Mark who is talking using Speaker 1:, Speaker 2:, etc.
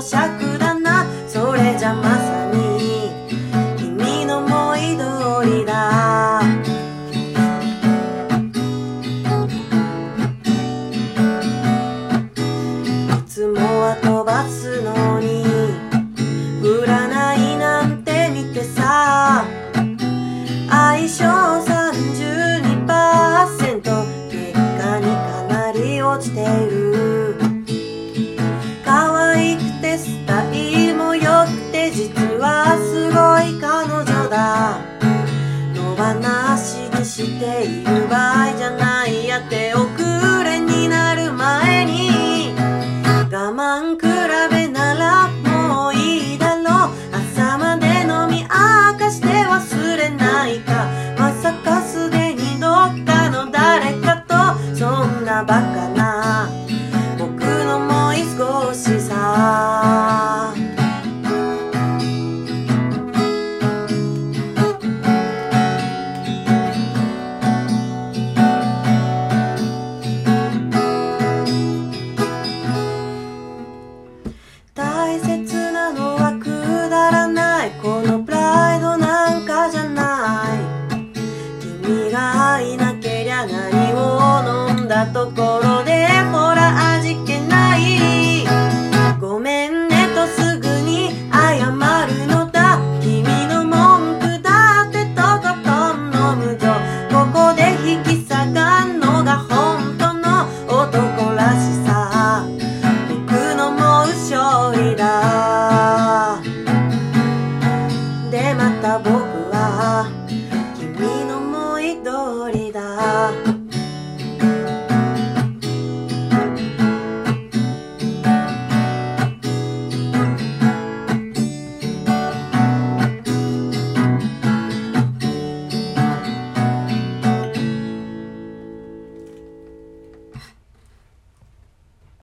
Speaker 1: 尺だな。それじゃまさに君の思い通りだ。いつもは飛ばすのに占いなんて見てさ相性32%結果にかなり落ちてる。している場合じゃないやって遅れになる前に。我慢比べない。君がいなけりゃ何を飲んだところでほら味気ない。ごめんねとすぐに謝るのだ。君の文句だってとことん飲むぞここで引き下がんのが本当の男らしさ。僕のもう勝利だ。でまた僕